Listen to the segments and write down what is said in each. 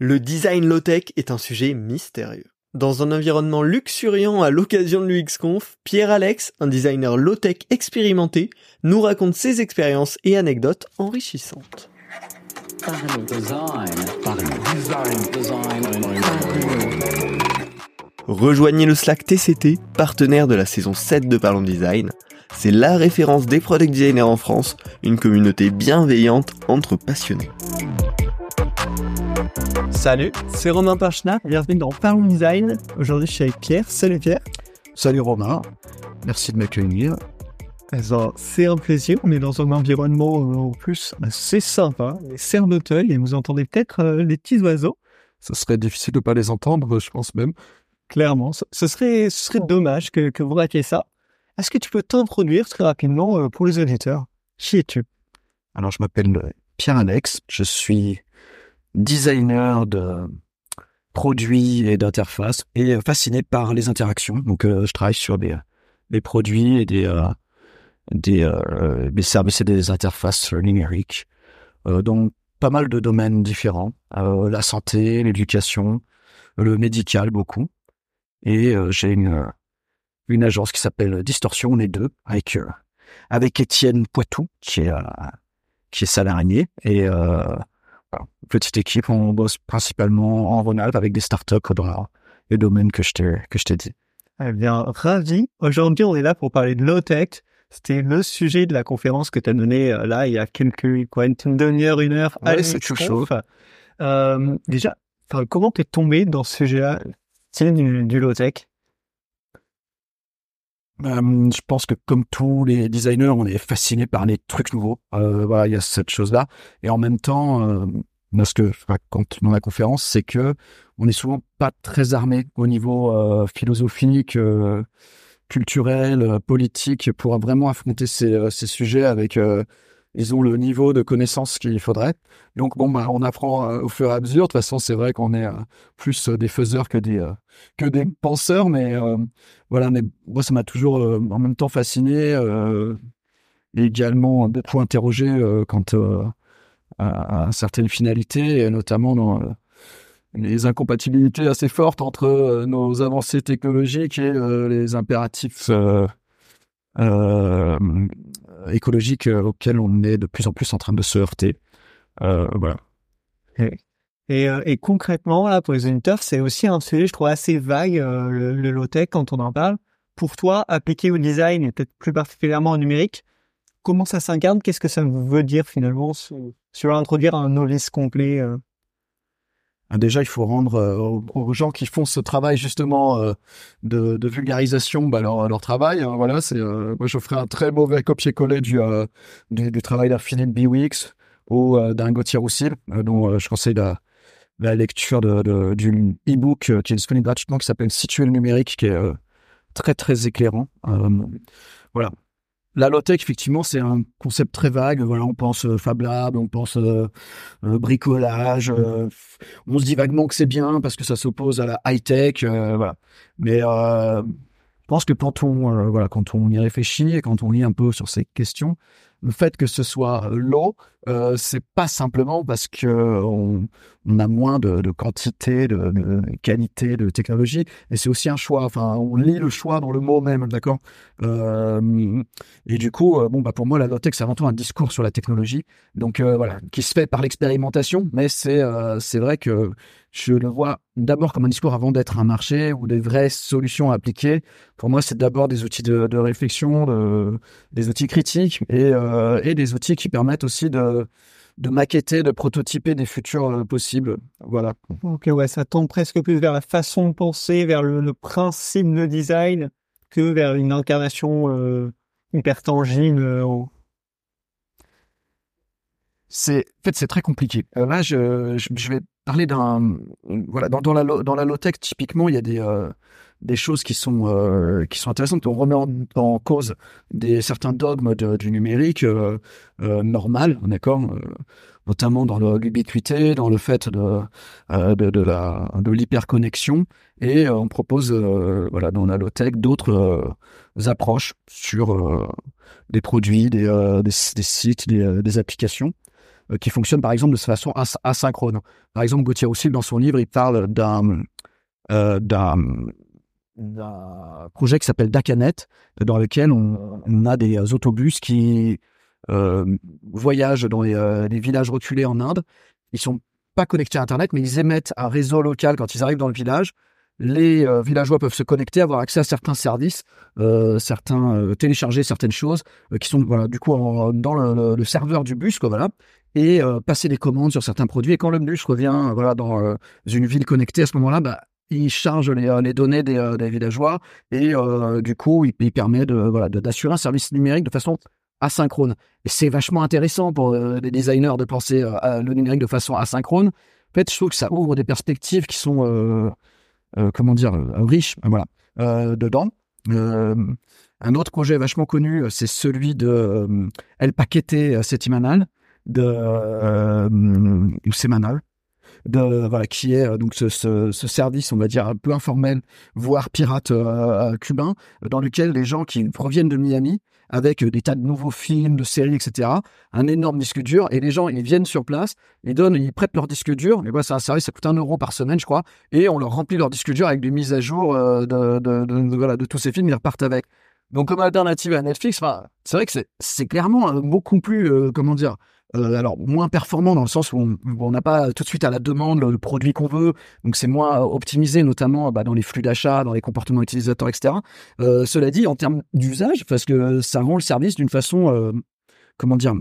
Le design low-tech est un sujet mystérieux. Dans un environnement luxuriant à l'occasion de l'UXConf, Pierre-Alex, un designer low-tech expérimenté, nous raconte ses expériences et anecdotes enrichissantes. Rejoignez le Slack TCT, partenaire de la saison 7 de Parlons Design. C'est la référence des product designers en France, une communauté bienveillante entre passionnés. Salut, c'est Romain Parchna, bienvenue dans Parlons Design. Aujourd'hui, je suis avec Pierre. Salut Pierre. Salut Romain, merci de m'accueillir. C'est un plaisir, on est dans un environnement euh, en plus assez sympa, les cerfs d'Auteuil, et vous entendez peut-être euh, les petits oiseaux. Ce serait difficile de pas les entendre, je pense même. Clairement, ce serait, ce serait dommage que, que vous ratiez ça. Est-ce que tu peux t'introduire très rapidement euh, pour les auditeurs? Qui es-tu? Alors, je m'appelle Pierre-Alex, je suis designer de produits et d'interfaces et fasciné par les interactions. Donc, euh, je travaille sur des, produits et des, euh, des, euh, services et des interfaces numériques euh, dans pas mal de domaines différents. Euh, la santé, l'éducation, le médical beaucoup. Et j'ai une, une agence qui s'appelle Distorsion, on est deux, avec, avec Étienne Poitou, qui est, qui est salarié. Et petite équipe, on bosse principalement en Rhône-Alpes avec des startups dans les domaines que je t'ai que je t'ai dit. Eh bien, ravi. Aujourd'hui, on est là pour parler de low tech. C'était le sujet de la conférence que tu as donnée euh, là il y a quelques quoi une demi-heure, une heure. Allez, c'est chaud. Euh, déjà, comment t'es tombé dans ce sujet-là, du, du low tech euh, je pense que comme tous les designers, on est fasciné par les trucs nouveaux. Euh, voilà, il y a cette chose-là. Et en même temps, euh, ce que je raconte dans la conférence, c'est que on est souvent pas très armé au niveau euh, philosophique, culturel, politique pour vraiment affronter ces sujets avec ils ont le niveau de connaissance qu'il faudrait. Donc bon, bah, on apprend euh, au fur et à mesure. De toute façon, c'est vrai qu'on est euh, plus euh, des faiseurs que des que des penseurs, mais voilà. Mais moi, ça m'a toujours en même temps fasciné et également beaucoup interrogé quant à, certaines finalités, notamment dans les incompatibilités assez fortes entre nos avancées technologiques et les impératifs écologique euh, auquel on est de plus en plus en train de se heurter. Euh, voilà. Et, et, concrètement, là, pour les auditeurs, c'est aussi un sujet, je trouve, assez vague, le, le low-tech, quand on en parle. Pour toi, appliqué au design, et peut-être plus particulièrement au numérique, comment ça s'incarne? Qu'est-ce que ça veut dire, finalement, sur, introduire un novice complet déjà, il faut rendre euh, aux, gens qui font ce travail justement euh, de, vulgarisation bah, leur, leur, travail. Hein, voilà, c'est euh, moi je ferai un très mauvais copier-coller du, du, du, travail Philippe Biwix ou d'un Gauthier Roussil, dont je conseille la, la lecture de, du e-book qui est disponible gratuitement qui s'appelle Situer le numérique, qui est très très éclairant. voilà, la low-tech, effectivement, c'est un concept très vague. Voilà, on pense euh, Fab Lab, on pense euh, euh, bricolage. on se dit vaguement que c'est bien parce que ça s'oppose à la high-tech. voilà. Mais je pense que quand on, voilà, quand on y réfléchit et quand on lit un peu sur ces questions, le fait que ce soit low, euh, c'est pas simplement parce que on, a moins de, quantité, de, qualité, de technologie, et c'est aussi un choix. Enfin, on lit le choix dans le mot même, d'accord? Euh, et du coup, euh, bon, bah pour moi, la low-tech, c'est avant tout un discours sur la technologie, donc euh, voilà, qui se fait par l'expérimentation, mais c'est c'est vrai que je le vois d'abord comme un discours avant d'être un marché ou des vraies solutions à appliquer. Pour moi, c'est d'abord des outils de, de réflexion, de, des outils critiques et, et des outils qui permettent aussi de, de maqueter, de prototyper des futurs euh, possibles. Voilà. Ok, ouais, ça tend presque plus vers la façon de penser, vers le, le principe de design que vers une incarnation euh, hyper tangible. Euh, c'est en fait c'est très compliqué. Euh, là, je, je, je, vais parler d'un voilà dans, dans la dans la low tech typiquement il y a des euh, des choses qui sont euh, qui sont intéressantes. On remet en, cause des certains dogmes du numérique euh, euh, normal, d'accord, notamment dans l'ubiquité, dans le fait de de, la de l'hyperconnexion. Et on propose voilà dans la low tech d'autres approches sur des produits, des, des, sites, des, applications qui fonctionnent par exemple de façon asynchrone. Par exemple, Gauthier aussi dans son livre, il parle d'un projet qui s'appelle Dakanet, dans lequel on, a des autobus qui voyagent dans les, les villages reculés en Inde. Ils sont pas connectés à Internet, mais ils émettent un réseau local quand ils arrivent dans le village. Les euh, villageois peuvent se connecter, avoir accès à certains services, euh, certains euh, télécharger certaines choses qui sont voilà du coup dans le, serveur du bus quoi voilà et passer des commandes sur certains produits. Et quand le bus revient voilà dans une ville connectée à ce moment-là, bah, il charge les, données des, villageois et du coup il, permet de d'assurer un service numérique de façon asynchrone. C'est vachement intéressant pour euh, les designers de penser euh, à le numérique de façon asynchrone. En fait, je trouve que ça ouvre des perspectives qui sont, euh, comment dire, riches, voilà, dedans. un autre projet vachement connu, c'est celui de El Paquete Setimanal, de ou Semanal, de voilà qui est donc ce, ce, ce, service on va dire un peu informel voire pirate cubain dans lequel les gens qui proviennent de Miami avec des tas de nouveaux films, de séries, etc. Un énorme disque dur. Et les gens, ils viennent sur place, ils donnent, ils prêtent leur disque dur. Et voilà, c'est un service, ça coûte un euro par semaine, je crois. Et on leur remplit leur disque dur avec des mises à jour euh, de, de, voilà, de tous ces films, ils repartent avec. Donc, comme alternative à Netflix, c'est vrai que c'est clairement euh, beaucoup plus, euh, comment dire, euh, alors moins performant dans le sens où on n'a pas tout de suite à la demande le, produit qu'on veut, donc c'est moins optimisé notamment bah, dans les flux d'achat, dans les comportements utilisateurs, etc. Euh, cela dit, en termes d'usage, parce que ça rend le service d'une façon, euh, comment dire,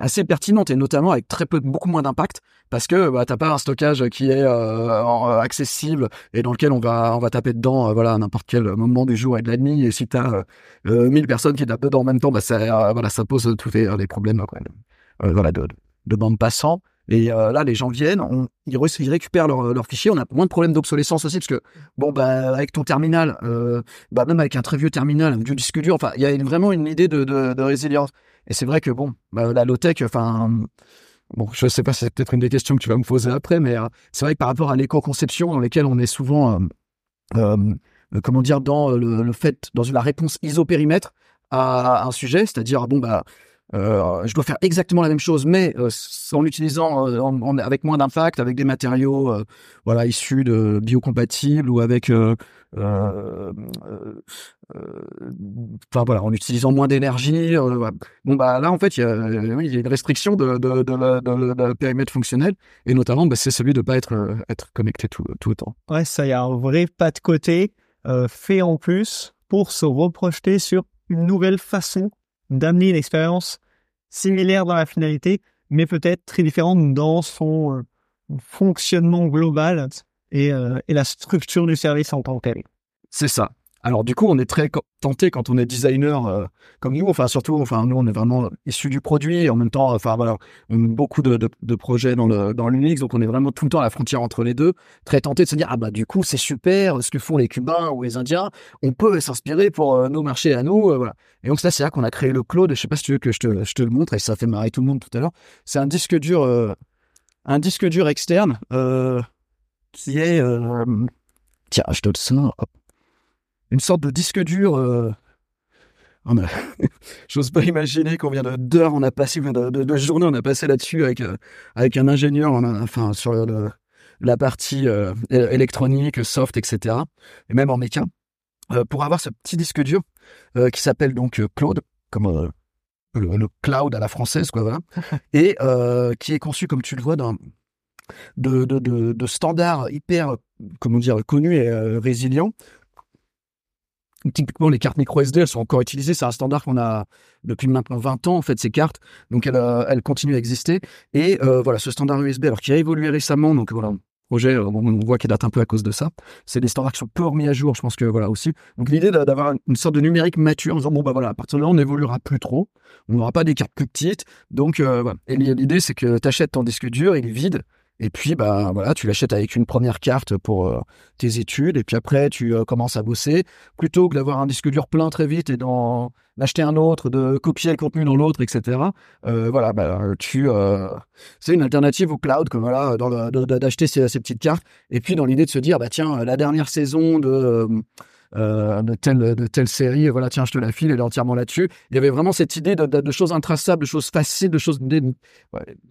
assez pertinente et notamment avec très peu, beaucoup moins d'impact parce que bah, t'as pas un stockage qui est euh, accessible et dans lequel on va on va taper dedans euh, voilà à n'importe quel moment du jour et de la nuit et si t'as euh, euh 1000 personnes qui tapent dedans en même temps bah ça voilà ça pose tous les, les problèmes quoi, voilà de, de bande passant et là, les gens viennent, on, ils, ils, récupèrent leurs leur fichiers. On a moins de problèmes d'obsolescence aussi, parce que bon, bah, avec ton terminal, euh, bah, même avec un très vieux terminal, un vieux disque dur, enfin, il y a vraiment une idée de, de, de résilience. Et c'est vrai que bon, bah, la low-tech, enfin, bon, je sais pas, c'est peut-être une des questions que tu vas me poser après, mais euh, c'est vrai que par rapport à l'éco-conception dans lesquelles on est souvent, euh, euh, comment dire, dans le, fait, dans la réponse isopérimètre à un sujet, c'est-à-dire, bon, bah, euh, je dois faire exactement la même chose, mais euh, en utilisant en, avec moins d'impact, avec des matériaux voilà issus de biocompatibles ou avec enfin voilà, en utilisant moins d'énergie. Euh, bon bah là en fait il y a, une restriction de, de, la, périmètre fonctionnel et notamment bah, c'est celui de pas être euh, connecté tout, tout le temps. Ouais, ça y a un vrai pas de côté euh, fait en plus pour se reprojeter sur une nouvelle façon d'amener une expérience similaire dans la finalité, mais peut-être très différente dans son fonctionnement global et, et la structure du service en tant que tel. C'est ça. Alors du coup, on est très tenté quand on est designer euh, comme nous, enfin surtout, enfin nous on est vraiment issus du produit. Et en même temps, enfin voilà, on a beaucoup de, de, de, projets dans le dans l'Unix, donc on est vraiment tout le temps à la frontière entre les deux, très tenté de se dire ah bah du coup c'est super, ce que font les Cubains ou les Indiens, on peut s'inspirer pour euh, nos marchés à nous, euh, voilà. Et donc ça c'est là qu'on a créé le Cloud. Je sais pas si tu veux que je te je te le montre. Et ça fait marrer tout le monde tout à l'heure. C'est un disque dur, un disque dur externe qui est tiens je te le sors une sorte de disque dur. Euh... Oh, j'ose pas imaginer combien d'heures on a passé, de, de, de journées on a passé là-dessus avec euh, avec un ingénieur, enfin sur le, la partie euh, électronique, soft, etc. Et même en méca, euh, pour avoir ce petit disque dur qui s'appelle donc Claude, comme le, cloud à la française, quoi, voilà, et qui est conçu, comme tu le vois, dans de, de, de, de standards hyper, comment dire, connus et résilients Typiquement, les cartes micro SD, elles sont encore utilisées. C'est un standard qu'on a depuis maintenant 20 ans, en fait, ces cartes. Donc, elles, euh, elles continuent à exister. Et euh, voilà, ce standard USB, alors qui a évolué récemment, donc voilà, projet, euh, on voit qu'il date un peu à cause de ça. C'est des standards qui sont peu remis à jour, je pense que voilà aussi. Donc, l'idée d'avoir une sorte de numérique mature en disant, bon, bah voilà, à partir de là, on n'évoluera plus trop. On n'aura pas des cartes plus petites. Donc, voilà. Et l'idée, c'est que tu achètes ton disque dur, il est vide. Et puis, bah voilà, tu l'achètes avec une première carte pour euh, tes études, et puis après, tu euh, commences à bosser. Plutôt que d'avoir un disque dur plein très vite et d'en acheter un autre, de copier le contenu dans l'autre, etc. Euh, voilà, bah, tu, c'est une alternative au cloud, comme voilà, d'acheter ces, ces, petites cartes. Et puis, dans l'idée de se dire, bah tiens, la dernière saison de euh, de telle de telle série. Voilà, tiens, je te la file, elle est entièrement là-dessus. Il y avait vraiment cette idée de, choses intraçables, de choses faciles, de choses.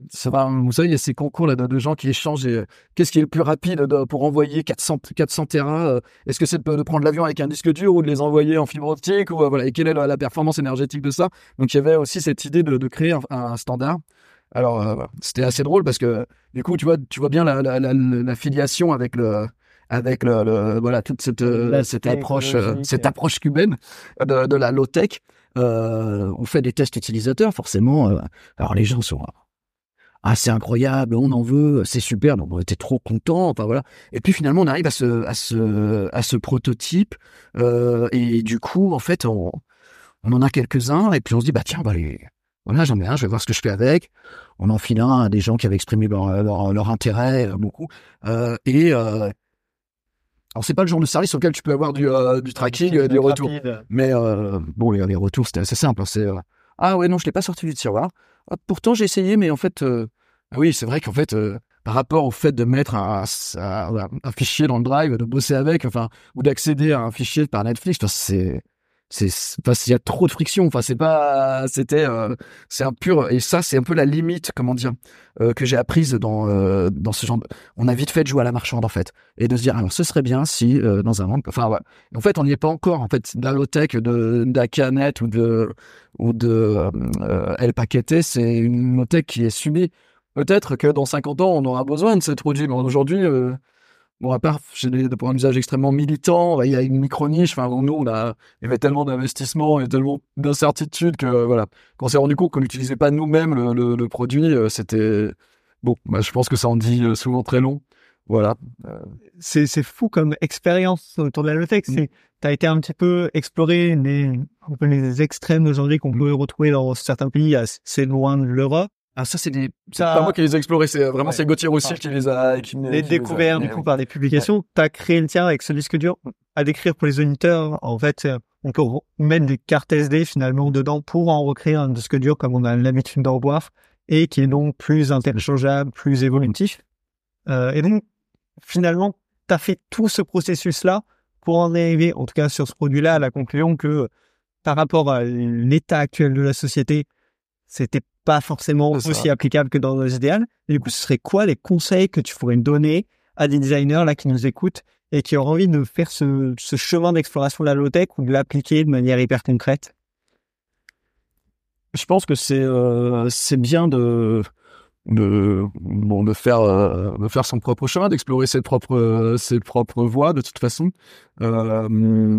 Ça va, vous savez, il y a ces concours là de, gens qui échangent. euh, Qu'est-ce qui est le plus rapide de- pour envoyer 400 400 terras euh, Est-ce que c'est de, prendre l'avion avec un disque dur ou de les envoyer en fibre optique ou voilà Et quelle est la, performance énergétique de ça? Donc il y avait aussi cette idée de, créer un, standard. Alors c'était assez drôle parce que du coup tu vois tu vois bien la filiation avec le avec le, le- voilà toute cette euh, cette approche euh, cette approche cubaine de, de la low tech. Euh, on fait des tests utilisateurs forcément. euh, alors les gens sont ah c'est incroyable, on en veut, c'est super, donc on était trop contents, enfin voilà. Et puis finalement on arrive à ce à ce à ce prototype euh, et du coup en fait on on en a quelques-uns et puis on se dit bah tiens bah les voilà j'en ai un, je vais voir ce que je fais avec. On en file un à des gens qui avaient exprimé leur leur, leur intérêt euh, beaucoup euh, et euh, alors c'est pas le genre de service auquel tu peux avoir du euh, du tracking, euh, du retour. Rapide. Mais euh, bon, les, les retours, c'était assez simple. hein, C'est ah ouais, non, je l'ai pas sorti du tiroir. Ah, pourtant, j'ai essayé, mais en fait, ah oui, c'est vrai qu'en fait, par rapport au fait de mettre un, un, un fichier dans le drive, de bosser avec, enfin, ou d'accéder à un fichier par Netflix, c'est c'est enfin, il y a trop de friction. Enfin, c'est pas, c'était, euh, c'est un pur. Et ça, c'est un peu la limite, comment dire, euh, que j'ai apprise dans dans dans ce genre. De... On a vite fait de jouer à la marchande en fait, et de se dire alors ce serait bien si euh, dans un monde, enfin. En fait, on n'y est pas encore. En fait, de la low-tech de ou de ou de euh, El c'est une low-tech qui est subie. Peut-être que dans 50 ans, on aura besoin de ces produits, mais aujourd'hui, euh, bon, à part pour un usage extrêmement militant, il y a une micro-niche. Enfin, nous, on a, il y avait tellement d'investissements et tellement d'incertitudes que voilà, quand on s'est rendu compte qu'on n'utilisait pas nous-mêmes le, le, le produit, euh, c'était bon. Bah, je pense que ça en dit euh, souvent très long. Voilà. c'est c'est fou comme expérience autour de la low-tech. Mm. C'est t'as été un petit peu explorer les les extrêmes d'aujourd'hui qu'on peut retrouver dans certains pays assez loin de l'Europe. Ah, ça, c'est des. C'est Ça- pas moi qui les ai explorés, c'est vraiment Ouais. c'est Gauthier Roussel qui les a. Qui, Les qui a- découverts du coup par des publications. T'as créé le tien avec ce disque dur à décrire pour les auditeurs. En fait, euh, on peut re- mettre des cartes SD finalement dedans pour en recréer un disque dur comme on a l'habitude d'en voir et qui est donc plus interchangeable, plus évolutif. Euh, et donc finalement, t'as fait tout ce processus-là pour en arriver, en tout cas sur ce produit-là, à la conclusion que par rapport à l'état actuel de la société, c'était pas forcément aussi applicable que dans nos idéales. Et du coup, ce serait quoi les conseils que tu pourrais donner à des designers là qui nous écoutent et qui auraient envie de faire ce, ce chemin d'exploration de la low-tech ou de l'appliquer de manière hyper concrète? Je pense que c'est euh, c'est bien de de bon de faire euh, de faire son propre chemin, d'explorer ses propres euh, ses propres voies de toute façon. Euh,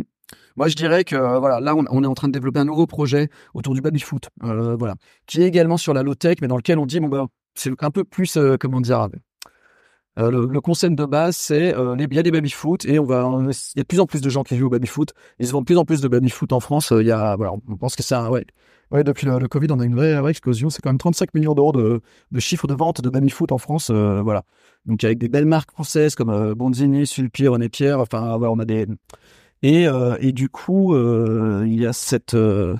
moi, je dirais que euh, voilà, là, on, est en train de développer un nouveau projet autour du baby foot, euh, voilà, qui est également sur la low tech, mais dans lequel on dit bon bah c'est un peu plus euh, comment dire. le, concept de base, c'est les- y a des baby foot et on va, il y a de plus en plus de gens qui jouent au baby foot. Ils se vendent de plus en plus de baby foot en France. Il y voilà, on pense que c'est un, ouais, ouais, depuis le, Covid, on a une vraie, vraie explosion. C'est quand même 35 millions d'euros de, de chiffre de vente de baby foot en France, voilà. Donc avec des belles marques françaises comme Bonzini, Sulpier, René Pierre. Enfin, voilà, on a des et euh, et du coup, euh, il y a cette euh,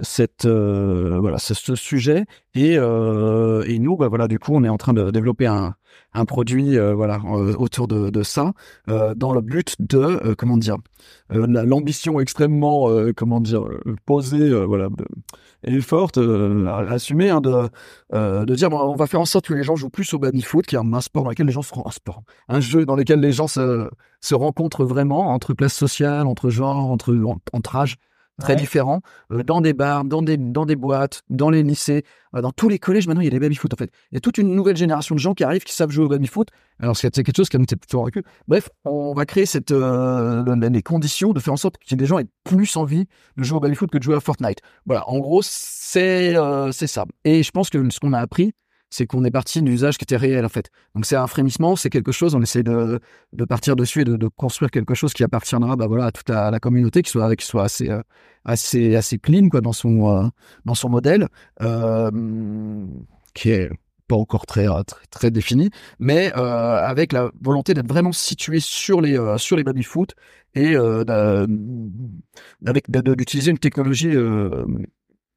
cette euh, voilà ce, ce sujet. Et euh, et nous bah voilà du coup on est en train de développer un un produit euh, voilà autour de, ça dans le but de comment dire la- l'ambition extrêmement comment dire posée voilà et forte assumée hein, de de dire bon, on va faire en sorte que les gens jouent plus au baby foot qui est un sport dans lequel les gens se un sport un jeu dans lequel les gens se se rencontrent vraiment entre classes sociales entre genres entre entre âges très Ouais. différents euh, dans des bars, dans des, dans des boîtes, dans les lycées, euh, dans tous les collèges. Maintenant, il y a des baby-foot, en fait. Il y a toute une nouvelle génération de gens qui arrivent, qui savent jouer au baby-foot. Alors, c'est quelque chose qui a été plutôt recul. Bref, on va créer cette, euh, le- les conditions de faire en sorte que des gens aient plus envie de jouer au baby-foot que de jouer à Fortnite. Voilà, en gros, c'est c'est ça. Et je pense que ce qu'on a appris, c'est qu'on est parti d'un usage qui était réel, en fait. Donc, c'est un frémissement, c'est quelque chose, on essaie de, partir dessus et de, construire quelque chose qui appartiendra bah, voilà, à toute la, communauté, qui soit, qui soit assez, euh, assez, assez clean quoi, dans, son, euh, dans son modèle, euh, qui est pas encore très, très, très défini, mais avec la volonté d'être vraiment situé sur les, sur les baby-foot et d'utiliser une technologie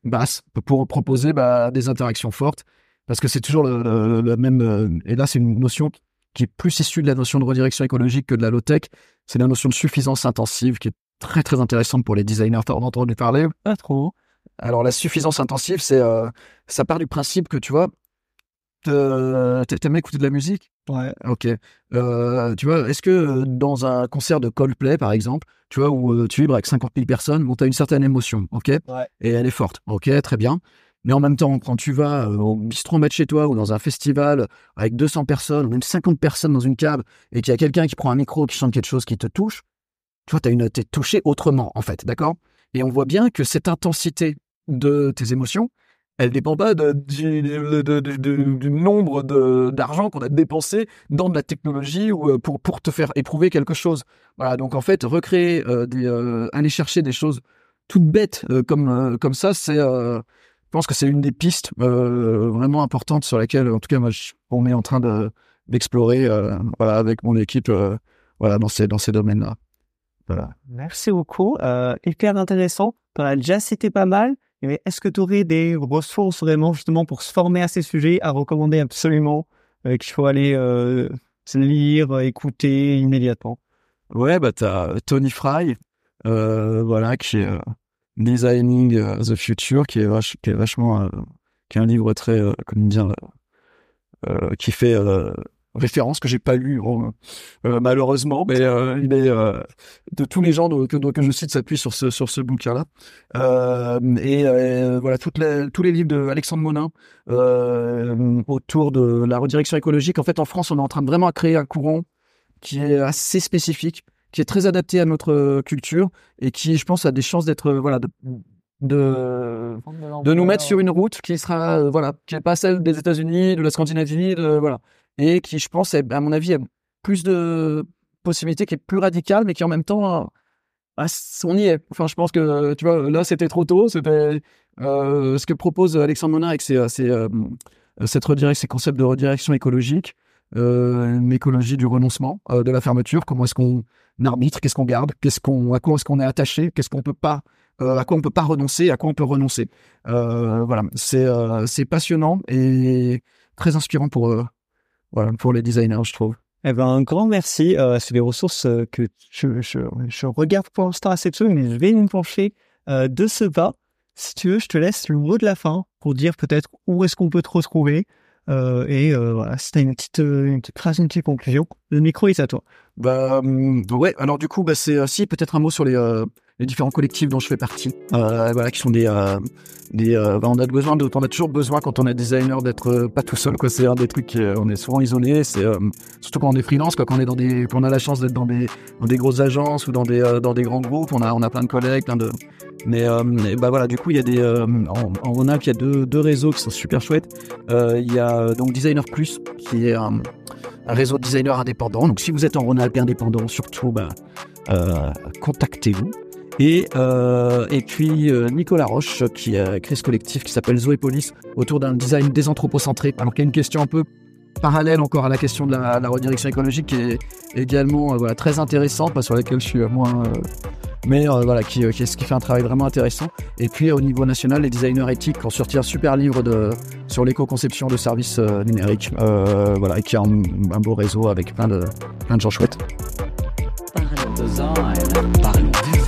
basse pour proposer bah, des interactions fortes, parce que c'est toujours le, même... euh, et là, c'est une notion qui est plus issue de la notion de redirection écologique que de la low-tech, c'est la notion de suffisance intensive qui est très très intéressante pour les designers. T'as entendu parler Pas trop. Alors la suffisance intensive, c'est euh, ça part du principe que tu vois, t'aimes écouter de la musique? Ouais. Ok. Euh, tu vois, est-ce que dans un concert de Coldplay, par exemple, tu vois, où euh, tu vibres avec 50 000 personnes, bon, tu as une certaine émotion, ok? Ouais. Et elle est forte, ok, très bien. Mais en même temps, quand tu vas euh, au bistrot en de chez toi ou dans un festival avec 200 personnes ou même 50 personnes dans une cave et qu'il y a quelqu'un qui prend un micro qui chante quelque chose qui te touche, tu vois, une, t'es touché autrement, en fait, d'accord? Et on voit bien que cette intensité de tes émotions, elle dépend pas de- du, de- de- nombre d'argent qu'on a dépensé dans de la technologie ou euh, pour, pour te faire éprouver quelque chose. Voilà, donc en fait, recréer, euh, des, aller chercher des choses toutes bêtes comme, comme ça, c'est, je pense que c'est une des pistes euh, vraiment importantes sur laquelle, en tout cas, moi, je- on est en train de, d'explorer euh, voilà, avec mon équipe euh, voilà, dans ces, dans ces domaines-là. Voilà. Merci beaucoup. Hyper intéressant. Tu as déjà cité pas mal. Mais est-ce que tu aurais des ressources vraiment justement pour se former à ces sujets à recommander absolument qu'il faut aller lire, écouter immédiatement? Ouais, bah t'as Tony Fry, euh, voilà, qui est Designing euh, the Future, qui est, vach- qui est vachement, euh, qui est un livre très, euh, comment dire, euh, qui fait référence que j'ai pas lu malheureusement, mais il de tous les gens que, que je cite s'appuient sur ce sur ce bouquin-là. Euh, et voilà, toutes les, tous les livres de Alexandre Monin autour de la redirection écologique. En fait, en France, on est en train de vraiment créer un courant qui est assez spécifique, qui est très adapté à notre euh, culture et qui, je pense, a des chances d'être euh, voilà de, de de nous mettre sur une route qui sera euh, voilà qui est pas celle des États-Unis, de la Scandinavie, de voilà et qui, je pense, est, à mon avis, a plus de possibilités, qui est plus radicale, mais qui en même temps, on y est. Enfin, je pense que tu vois, là, c'était trop tôt. C'était euh, ce que propose Alexandre Monin avec ses, ses, euh, cette redirection, ces concepts de redirection écologique, une écologie du renoncement, euh, de la fermeture. Comment est-ce qu'on arbitre? Qu'est-ce qu'on garde? À quoi est-ce qu'on est attaché? Qu'est-ce qu'on peut pas euh, à quoi on peut pas renoncer, à quoi on peut renoncer? Euh, voilà, c'est euh, c'est passionnant et très inspirant pour euh, pour les designers, je trouve. Eh ben, un grand merci. Euh, c'est des ressources euh, que je, je, regarde pour l'instant assez peu, mais je vais me pencher euh, de ce pas. Si tu veux, je te laisse le mot de la fin pour dire peut-être où est-ce qu'on peut te retrouver. Euh, et euh, voilà, si t'as une petite, euh, une une petite conclusion, le micro est à toi. Bah hum, ouais, alors du coup, bah c'est si peut-être un mot sur les les différents collectifs dont je fais partie. Euh, voilà, qui sont des euh, des. euh, bah, on a besoin de, on a toujours besoin quand on est designer d'être pas tout seul quoi. C'est un des trucs, on est souvent isolé. C'est surtout quand on est freelance, quoi, quand on est dans des, quand a la chance d'être dans des dans des grosses agences ou dans des dans des grands groupes. On a on a plein de collègues, plein de. Mais bah voilà, du coup, il y a des en, en Rhône-Alpes, il y a deux deux réseaux qui sont super chouettes. Il y a donc Designer Plus qui est un réseau de designers indépendants. Donc, si vous êtes en Rhône-Alpes indépendant, surtout, bah, contactez-vous. Et, euh, et puis euh, Nicolas Roche qui a créé ce collectif qui s'appelle Zoépolis autour d'un design désanthropocentré. Alors qu'il y a une question un peu parallèle encore à la question de la, redirection écologique qui est également euh, voilà, très intéressante, pas sur laquelle je suis moins... mais voilà, qui, qui, qui fait un travail vraiment intéressant. Et puis au niveau national, les designers éthiques ont sorti un super livre de, sur l'éco-conception de services numériques, voilà, et qui a un, beau réseau avec plein de, plein de gens chouettes.